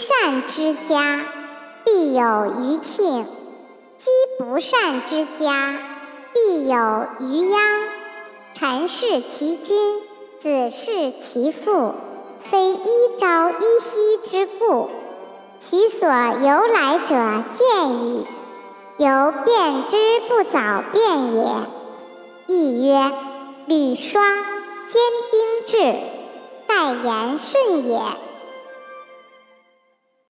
善之家，必有余庆；积不善之家，必有余殃。臣事其君，子事其父，非一朝一夕之故。其所由来者见矣。由变之不早变也。亦曰：履霜坚冰至，待言顺也。